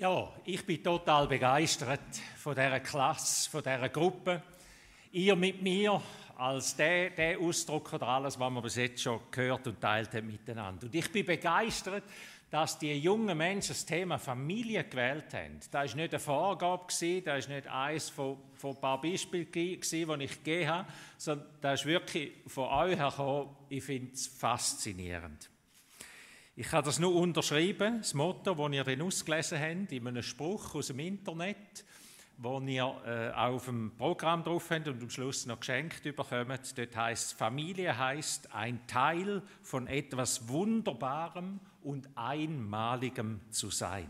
Ja, ich bin total begeistert von dieser Klasse, von dieser Gruppe. Ihr mit mir als der, der Ausdruck oder alles, was wir bis jetzt schon gehört und teilt haben miteinander. Und ich bin begeistert, dass die jungen Menschen das Thema Familie gewählt haben. Das war nicht eine Vorgabe, das war nicht eines von, von ein paar Beispielen, die ich gegeben habe, sondern das ist wirklich von euch hergekommen. Ich finde es faszinierend. Ich habe das nur unterschrieben, das Motto, das ihr dann ausgelesen habt, in einem Spruch aus dem Internet, wo ihr äh, auf dem Programm drauf habt und am Schluss noch geschenkt bekommt. Dort heißt Familie heißt ein Teil von etwas Wunderbarem und Einmaligem zu sein.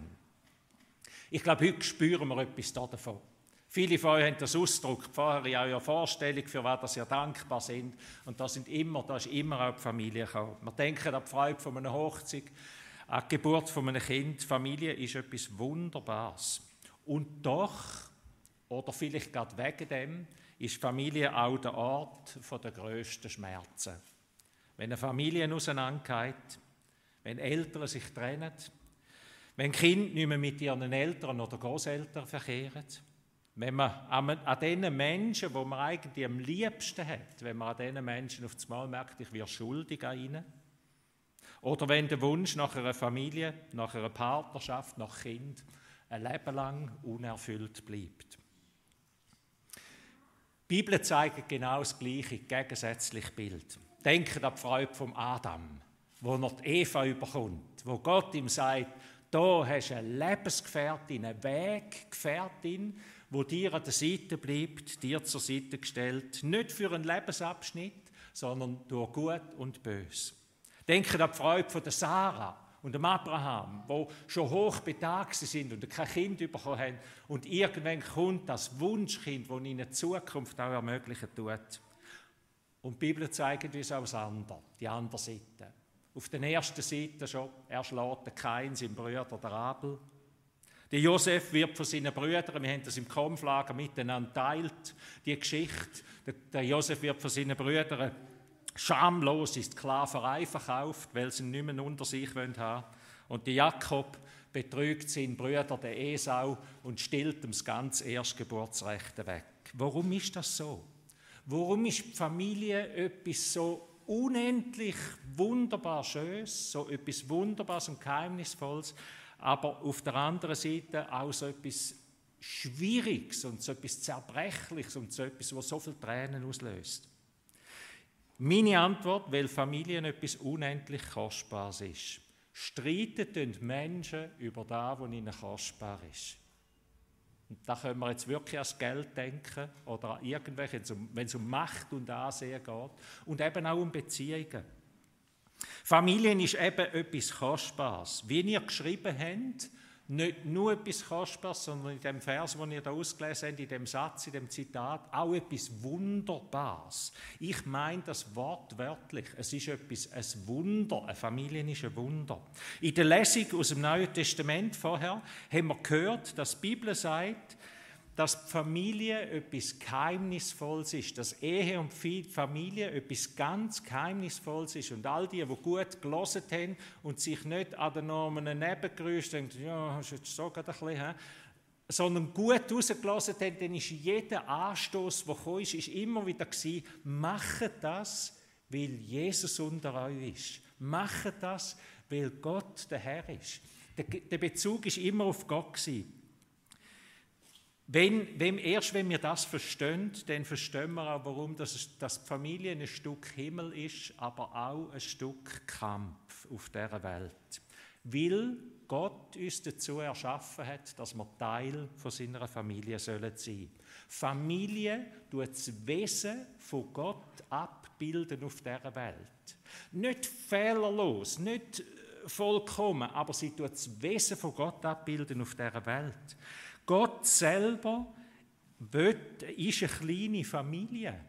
Ich glaube, heute spüren wir etwas davon. Viele von euch haben das ausgedrückt vorher in eurer Vorstellung, für was ihr dankbar sind. Und da, sind immer, da ist immer auch die Familie gekommen. Wir denken an die Freude von einer Hochzeit, an die Geburt von einem Kind. Familie ist etwas Wunderbares. Und doch, oder vielleicht gerade wegen dem, ist Familie auch der Ort der grössten Schmerzen. Wenn eine Familie auseinandergeht, wenn Eltern sich trennen, wenn Kinder nicht mehr mit ihren Eltern oder Großeltern verkehren, wenn man an, den Menschen, wo man eigentlich am liebsten hat, wenn man an diesen Menschen auf das Mal merkt, ich werde schuldig an ihnen. Oder wenn der Wunsch nach einer Familie, nach einer Partnerschaft, nach Kind ein Leben lang unerfüllt bleibt. Die Bibel zeigt genau das gleiche, gegensätzliche Bild. Denkt an die Freude vom Adam, wo er die Eva überkommt, wo Gott ihm sagt, da hast du eine Lebensgefährtin, eine Weggefährtin, wo dir an der Seite bleibt, dir zur Seite gestellt, nicht für einen Lebensabschnitt, sondern durch Gut und Bös. Denke an die Freude von Sarah und dem Abraham, wo schon hoch betagt sind und kein Kind bekommen haben und irgendwann kommt das Wunschkind, das ihnen die Zukunft auch ermöglichen tut. Und die Bibel zeigt uns auch das andere, die andere Seite. Auf der ersten Seite schon, er schlägt Kain, sein Bruder, der Abel. Der Josef wird von seinen Brüdern, wir haben das im Kampflager miteinander teilt, die Geschichte. Der Josef wird von seinen Brüdern schamlos in Sklaverei verkauft, weil sie ihn nicht mehr unter sich haben wollen. Und der Jakob betrügt seinen Bruder, den Esau, und stillt ihm das ganze Erstgeburtsrecht weg. Warum ist das so? Warum ist die Familie etwas so unendlich wunderbar Schönes, so etwas Wunderbares und Geheimnisvolles, aber auf der anderen Seite auch so etwas Schwieriges und so etwas Zerbrechliches und so etwas, was so viele Tränen auslöst. Meine Antwort, weil Familien etwas unendlich Kostbares ist. Streiten Menschen über das, was ihnen kostbar ist. Und da können wir jetzt wirklich an das Geld denken oder an irgendwelche, wenn es um Macht und Ansehen geht und eben auch um Beziehungen. Familien ist eben etwas Kostbares. Wie ihr geschrieben habt, nicht nur etwas Kostbares, sondern in dem Vers, den ihr da ausgelesen habt, in dem Satz, in dem Zitat, auch etwas Wunderbares. Ich meine das wortwörtlich. Es ist etwas, ein Wunder. Eine Familie ist ein Wunder. In der Lesung aus dem Neuen Testament vorher haben wir gehört, dass die Bibel sagt, dass Familie etwas Geheimnisvolles ist, dass Ehe und Familie etwas ganz Geheimnisvolles ist. Und all die, die gut gelesen haben und sich nicht an den Normen nebengerüst denken, ja, hast du jetzt so gerade ein bisschen, he? sondern gut rausgelassen haben, dann ist jeder Anstoß, der gekommen ist, ist immer wieder gewesen, macht das, weil Jesus unter euch ist. Macht das, weil Gott der Herr ist. Der, Bezug ist immer auf Gott gewesen. Wenn, wenn, erst wenn wir das verstehen, dann verstehen wir auch, warum das, das Familie ein Stück Himmel ist, aber auch ein Stück Kampf auf dieser Welt. Weil Gott uns dazu erschaffen hat, dass wir Teil von seiner Familie sollen sein. Familie tut das Wesen von Gott abbilden auf dieser Welt. Nicht fehlerlos, nicht vollkommen, aber sie tut das Wesen von Gott abbilden auf dieser Welt. Gott selber ist eine kleine Familie.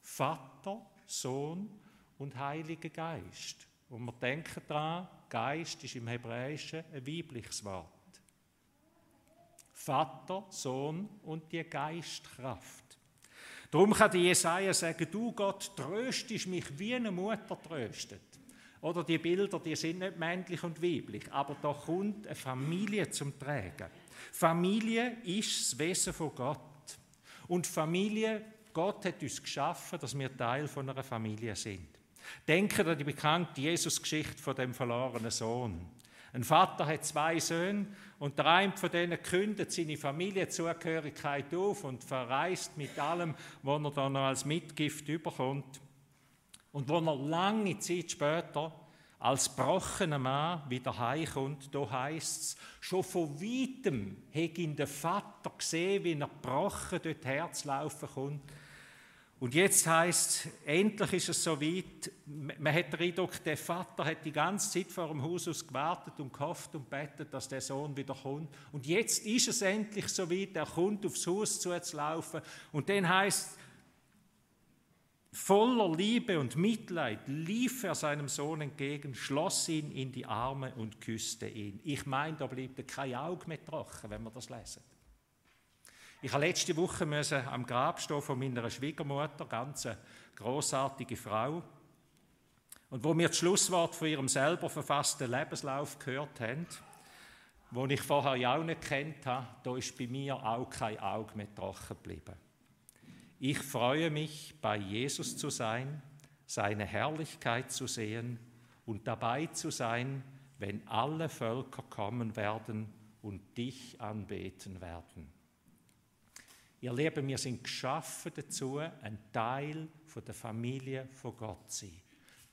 Vater, Sohn und Heiliger Geist. Und wir denken daran, Geist ist im Hebräischen ein weibliches Wort. Vater, Sohn und die Geistkraft. Darum kann die Jesaja sagen: Du Gott tröstest mich, wie eine Mutter tröstet. Oder die Bilder, die sind nicht männlich und weiblich, aber da kommt eine Familie zum Tragen. Familie ist das Wesen von Gott. Und Familie, Gott hat uns geschaffen, dass wir Teil von einer Familie sind. Denken an die bekannte Jesus-Geschichte von dem verlorenen Sohn. Ein Vater hat zwei Söhne und der eine von denen kündet seine Familienzugehörigkeit auf und verreist mit allem, was er dann noch als Mitgift überkommt. Und wo er lange Zeit später als gebrochener Mann wieder heimkommt, da heißt es, schon von weitem hat ihn der Vater gesehen, wie er gebrochen dort herzlaufen kommt und jetzt heißt endlich ist es soweit. Man hat den Eindruck, der Vater hat die ganze Zeit vor dem Haus aus gewartet und gehofft und betet, dass der Sohn wieder kommt. Und jetzt ist es endlich soweit. Er kommt aufs Haus zuzulaufen. Und dann heißt voller Liebe und Mitleid lief er seinem Sohn entgegen, schloss ihn in die Arme und küsste ihn. Ich meine, da bleibt kein Auge mehr trocken, wenn wir das lesen. Ich habe letzte Woche müssen am Grab stehen von meiner Schwiegermutter, ganz eine großartige Frau. Und wo wir das Schlusswort von ihrem selber verfassten Lebenslauf gehört haben, wo ich vorher ja auch nicht kennt habe, da ist bei mir auch kein Auge mehr trocken geblieben. Ich freue mich, bei Jesus zu sein, seine Herrlichkeit zu sehen und dabei zu sein, wenn alle Völker kommen werden und dich anbeten werden. Ihr Lieben, wir sind geschaffen dazu, ein Teil von der Familie von Gott zu sein.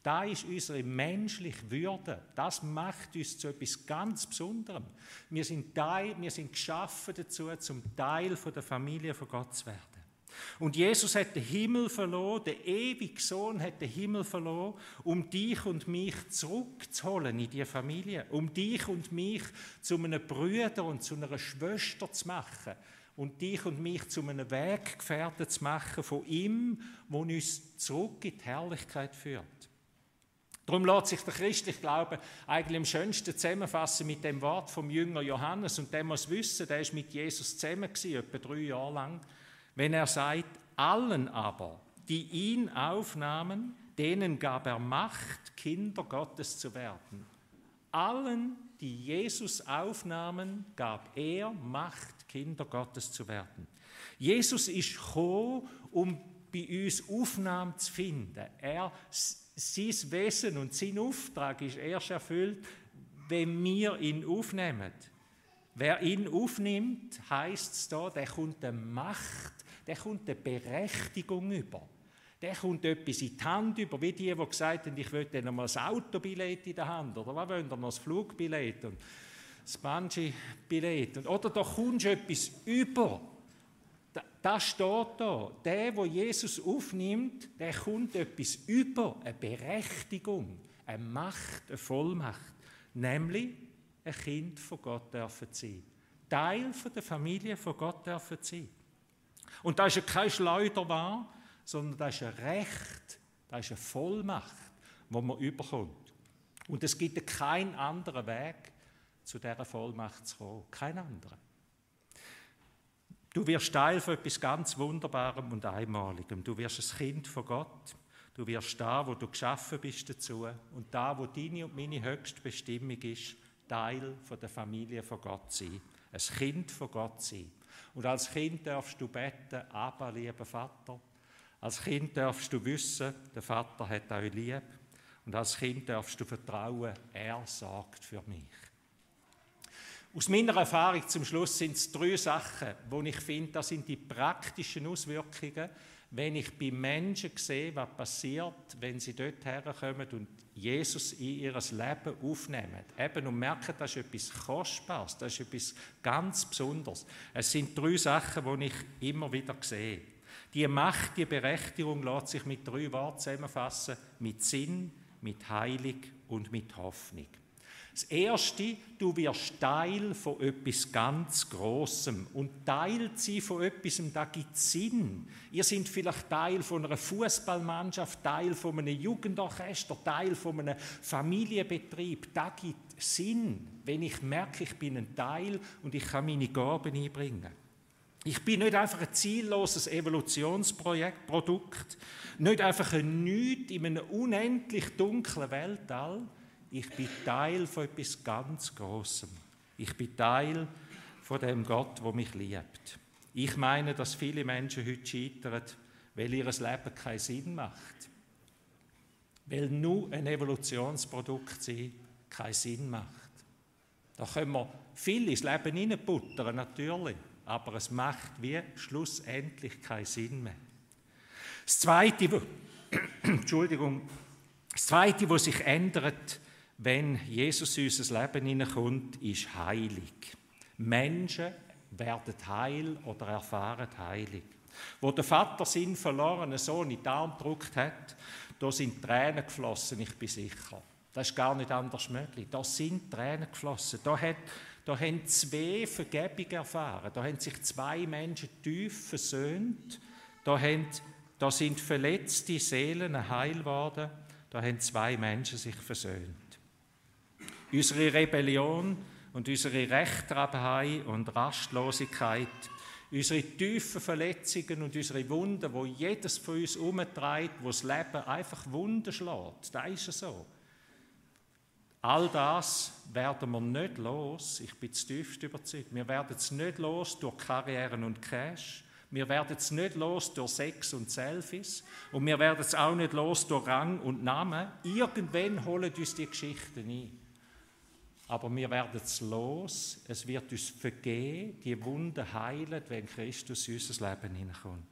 Da ist unsere menschliche Würde. Das macht uns zu etwas ganz Besonderem. Wir sind, Teil, wir sind geschaffen dazu, zum Teil von der Familie von Gott zu werden. Und Jesus hat den Himmel verloren, der ewige Sohn hat den Himmel verloren, um dich und mich zurückzuholen in die Familie, um dich und mich zu einem Brüder und zu einer Schwester zu machen und dich und mich zu einem Weggefährten zu machen von ihm, wo uns zurück in die Herrlichkeit führt. Darum lässt sich der christliche Glaube eigentlich am schönsten zusammenfassen mit dem Wort vom Jünger Johannes und der muss wissen, der ist mit Jesus zusammen gewesen, etwa drei Jahre lang, wenn er sagt, allen aber, die ihn aufnahmen, denen gab er Macht, Kinder Gottes zu werden. Allen, die Jesus aufnahmen, gab er Macht, Kinder Gottes zu werden. Jesus ist gekommen, um bei uns Aufnahme zu finden. Er, sein Wesen und sein Auftrag ist erst erfüllt, wenn wir ihn aufnehmen. Wer ihn aufnimmt, heißt es da, der kommt eine Macht, der kommt eine Berechtigung über. Der kommt etwas in die Hand über, wie die, die gesagt haben, ich will dann mal das Autobillett in der Hand, oder was wollen wir noch, das Flugbillett? Und das Bungee-Billett. Oder da kommst etwas über. Das steht da. Der, wo Jesus aufnimmt, der kommt etwas über. Eine Berechtigung, eine Macht, eine Vollmacht. Nämlich ein Kind von Gott dürfen sein. Teil von der Familie von Gott dürfen sein. Und da ist ja kein Schleuderwahr, sondern das ist ein Recht, das ist eine Vollmacht, wo man überkommt. Und es gibt keinen anderen Weg, zu dieser Vollmacht zu kommen. Kein anderer. Du wirst Teil von etwas ganz Wunderbarem und Einmaligem. Du wirst ein Kind von Gott. Du wirst da, wo du geschaffen bist dazu und da, wo deine und meine höchste Bestimmung ist, Teil von der Familie von Gott sein. Ein Kind von Gott sein. Und als Kind darfst du beten, aber lieber Vater. Als Kind darfst du wissen, der Vater hat euch lieb. Und als Kind darfst du vertrauen, er sorgt für mich. Aus meiner Erfahrung zum Schluss sind es drei Sachen, wo ich finde, das sind die praktischen Auswirkungen, wenn ich bei Menschen sehe, was passiert, wenn sie dort herkommen und Jesus in ihr Leben aufnehmen. Eben und merken, das ist etwas Kostbares, das ist etwas ganz Besonderes. Es sind drei Sachen, die ich immer wieder sehe. Die Macht, die Berechtigung lässt sich mit drei Worten zusammenfassen: mit Sinn, mit Heilung und mit Hoffnung. Das Erste, du wirst Teil von etwas ganz Großem. Und Teil sein von etwas, da gibt Sinn. Ihr seid vielleicht Teil von einer Fußballmannschaft, Teil von einem Jugendorchester, Teil von einem Familienbetrieb. Da gibt Sinn, wenn ich merke, ich bin ein Teil und ich kann meine Gaben einbringen. Ich bin nicht einfach ein zielloses Evolutionsprojekt, Produkt, nicht einfach ein Nichts in einem unendlich dunklen Weltall. Ich bin Teil von etwas ganz Großem. Ich bin Teil von dem Gott, wo mich liebt. Ich meine, dass viele Menschen heute scheitern, weil ihr Leben keinen Sinn macht. Weil nur ein Evolutionsprodukt sein keinen Sinn macht. Da können wir viel ins Leben hineinbuttern, natürlich aber es macht wie schlussendlich keinen Sinn mehr. Das Zweite, Entschuldigung, das Zweite, was sich ändert, wenn Jesus in unser Leben hineinkommt, ist heilig. Menschen werden heil oder erfahren heilig. Wo der Vater seinen verlorenen Sohn in den Arm gedrückt hat, da sind Tränen geflossen, ich bin sicher. Das ist gar nicht anders möglich. Da sind Tränen geflossen. Da hat da haben zwei Vergebung erfahren. Da haben sich zwei Menschen tief versöhnt. Da, haben, da sind verletzte Seelen heil geworden. Da haben zwei Menschen sich versöhnt. Unsere Rebellion und unsere Rechtraberei und Rastlosigkeit, unsere tiefen Verletzungen und unsere Wunden, wo jedes von uns umtreibt, wo das Leben einfach Wunden schlägt, da ist es so. All das werden wir nicht los, ich bin zutiefst überzeugt, wir werden es nicht los durch Karrieren und Cash, wir werden es nicht los durch Sex und Selfies und wir werden es auch nicht los durch Rang und Namen. Irgendwann holen uns die Geschichten ein. Aber wir werden es los, es wird uns vergehen, die Wunde heilen, wenn Christus in unser Leben hineinkommt.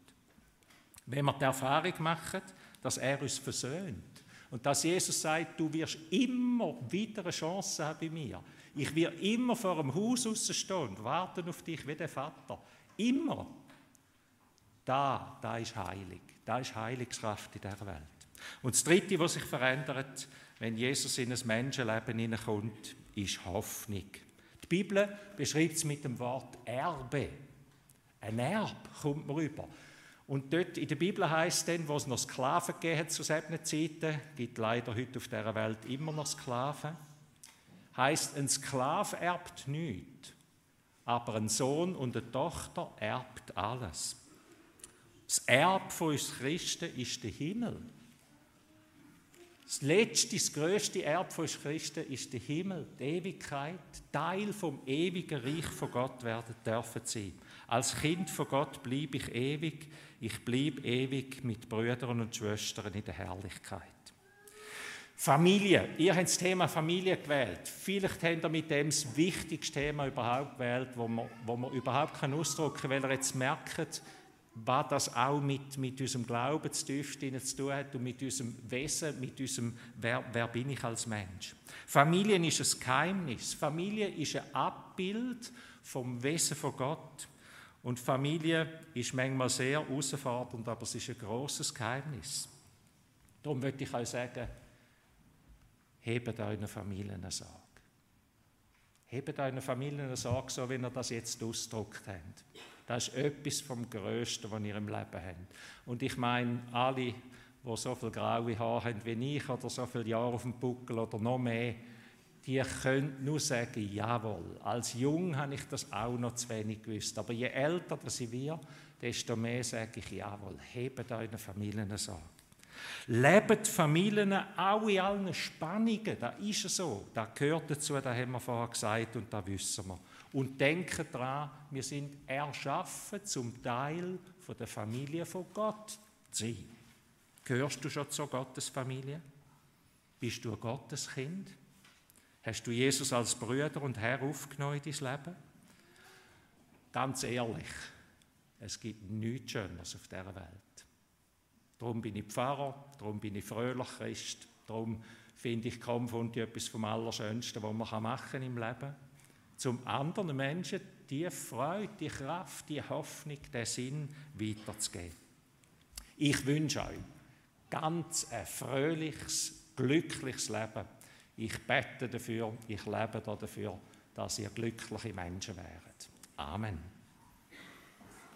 Wenn wir die Erfahrung machen, dass er uns versöhnt, und dass Jesus sagt, du wirst immer wieder eine Chance haben bei mir. Ich werde immer vor dem Haus stehen und warten auf dich wie der Vater. Immer. Da, da ist heilig. Da ist Heilungskraft in dieser Welt. Und das Dritte, was sich verändert, wenn Jesus in ein Menschenleben hineinkommt, ist Hoffnung. Die Bibel beschreibt es mit dem Wort Erbe. Ein Erb kommt man rüber. Und dort in der Bibel heißt dann, wo es noch Sklaven gegeben hat zu solchen Zeiten, gibt leider heute auf dieser Welt immer noch Sklaven, heißt ein Sklave erbt nichts, aber ein Sohn und eine Tochter erbt alles. Das Erb von uns Christen ist der Himmel. Das letzte, das größte Erb von Christen ist der Himmel, die Ewigkeit, Teil vom ewigen Reich von Gott werden dürfen sein. Als Kind von Gott blieb ich ewig, ich blieb ewig mit Brüdern und Schwestern in der Herrlichkeit. Familie. Ihr habt das Thema Familie gewählt. Vielleicht habt ihr mit dem das wichtigste Thema überhaupt gewählt, wo man, wo man überhaupt ausdrücken kann, weil ihr jetzt merkt, was das auch mit, mit unserem Glauben zu tun hat und mit unserem Wesen, mit unserem, wer, wer bin ich als Mensch. Familie ist ein Geheimnis. Familie ist ein Abbild vom Wesen von Gott. Und Familie ist manchmal sehr herausfordernd, aber es ist ein großes Geheimnis. Darum würde ich euch sagen, hebt euren Familien Sorge. Hebt euren Familien Sorge, so wie ihr das jetzt ausgedrückt habt. Das ist etwas vom Größten, was ihr im Leben habt. Und ich meine, alle, die so viel graue Haare haben wie ich oder so viele Jahre auf dem Buckel oder noch mehr, die können nur sagen, jawohl. Als Jung habe ich das auch noch zu wenig gewusst. Aber je älter das ich wir, desto mehr sage ich, jawohl, hebt euren Familien Sorge. Lebt Familien auch in allen Spannungen, das ist so. Das gehört dazu, das haben wir vorher gesagt und das wissen wir. Und denken daran, wir sind erschaffen zum Teil von der Familie von Gott zu sein. Gehörst du schon zur Gottes Familie? Bist du ein Gottes Kind? Hast du Jesus als Brüder und Herr aufgenommen in dein Leben? Ganz ehrlich, es gibt nichts Schöneres auf dieser Welt. Darum bin ich Pfarrer, darum bin ich fröhlich Christ, darum finde ich Konfundi etwas vom Allerschönsten, was man machen kann im Leben. Zum anderen Menschen die Freude, die Kraft, die Hoffnung, den Sinn weiterzugeben. Ich wünsche euch ganz ein fröhliches, glückliches Leben ich bete dafür, ich lebe dafür, dass ihr glückliche Menschen wäret. Amen.